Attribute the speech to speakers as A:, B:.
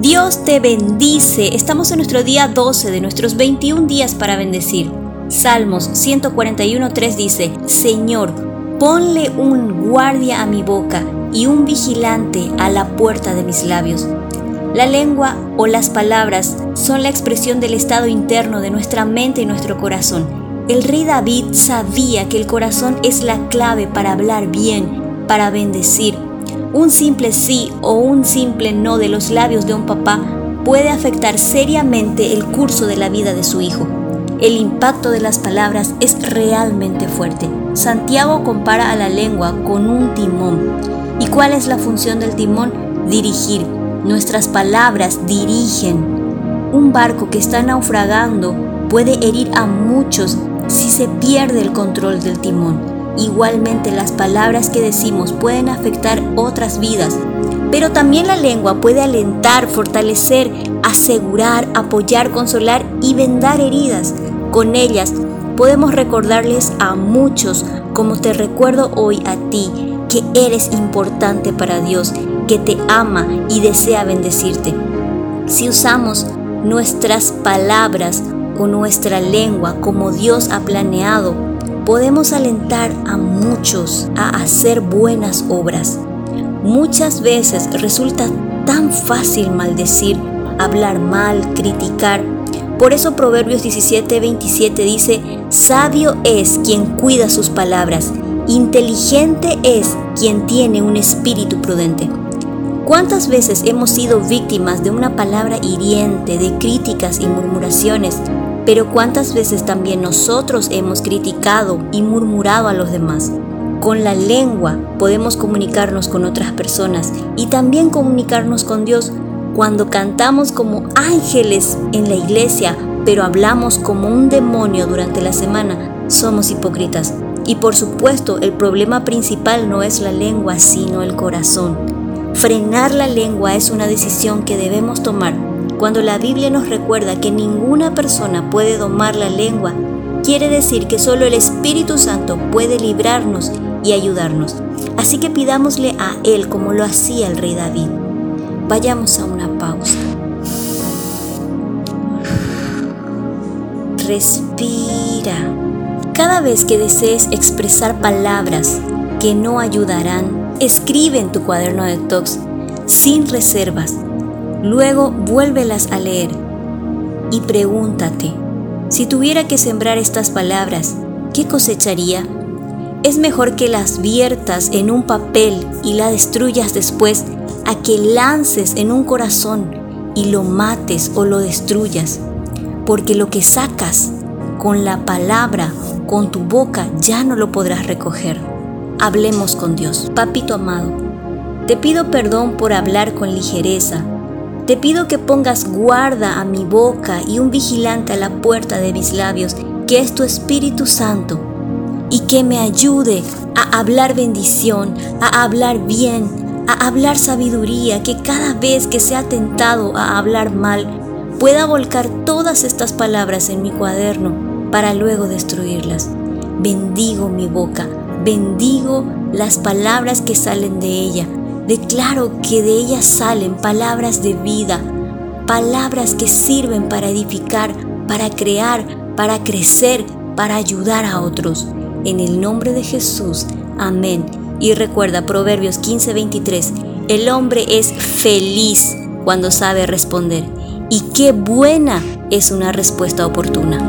A: Dios te bendice. Estamos en nuestro día 12 de nuestros 21 días para bendecir. Salmos 141.3 dice, Señor, ponle un guardia a mi boca y un vigilante a la puerta de mis labios. La lengua o las palabras son la expresión del estado interno de nuestra mente y nuestro corazón. El rey David sabía que el corazón es la clave para hablar bien, para bendecir. Un simple sí o un simple no de los labios de un papá puede afectar seriamente el curso de la vida de su hijo. El impacto de las palabras es realmente fuerte. Santiago compara a la lengua con un timón. ¿Y cuál es la función del timón? Dirigir. Nuestras palabras dirigen. Un barco que está naufragando puede herir a muchos si se pierde el control del timón. Igualmente las palabras que decimos pueden afectar otras vidas, pero también la lengua puede alentar, fortalecer, asegurar, apoyar, consolar y vendar heridas. Con ellas podemos recordarles a muchos, como te recuerdo hoy a ti, que eres importante para Dios, que te ama y desea bendecirte. Si usamos nuestras palabras o nuestra lengua como Dios ha planeado, podemos alentar a muchos a hacer buenas obras. Muchas veces resulta tan fácil maldecir, hablar mal, criticar. Por eso Proverbios 17:27 dice, sabio es quien cuida sus palabras, inteligente es quien tiene un espíritu prudente. ¿Cuántas veces hemos sido víctimas de una palabra hiriente, de críticas y murmuraciones? Pero cuántas veces también nosotros hemos criticado y murmurado a los demás. Con la lengua podemos comunicarnos con otras personas y también comunicarnos con Dios. Cuando cantamos como ángeles en la iglesia, pero hablamos como un demonio durante la semana, somos hipócritas. Y por supuesto, el problema principal no es la lengua, sino el corazón. Frenar la lengua es una decisión que debemos tomar cuando la Biblia nos recuerda que ninguna persona puede domar la lengua, quiere decir que solo el Espíritu Santo puede librarnos y ayudarnos. Así que pidámosle a Él como lo hacía el rey David. Vayamos a una pausa. Respira. Cada vez que desees expresar palabras que no ayudarán, escribe en tu cuaderno de talks sin reservas Luego vuélvelas a leer y pregúntate, si tuviera que sembrar estas palabras, ¿qué cosecharía? Es mejor que las viertas en un papel y la destruyas después a que lances en un corazón y lo mates o lo destruyas, porque lo que sacas con la palabra, con tu boca, ya no lo podrás recoger. Hablemos con Dios. Papito amado, te pido perdón por hablar con ligereza te pido que pongas guarda a mi boca y un vigilante a la puerta de mis labios, que es tu Espíritu Santo, y que me ayude a hablar bendición, a hablar bien, a hablar sabiduría, que cada vez que sea tentado a hablar mal, pueda volcar todas estas palabras en mi cuaderno para luego destruirlas. Bendigo mi boca, bendigo las palabras que salen de ella Declaro que de ellas salen palabras de vida, palabras que sirven para edificar, para crear, para crecer, para ayudar a otros. En el nombre de Jesús, amén. Y recuerda Proverbios 15:23, el hombre es feliz cuando sabe responder. Y qué buena es una respuesta oportuna.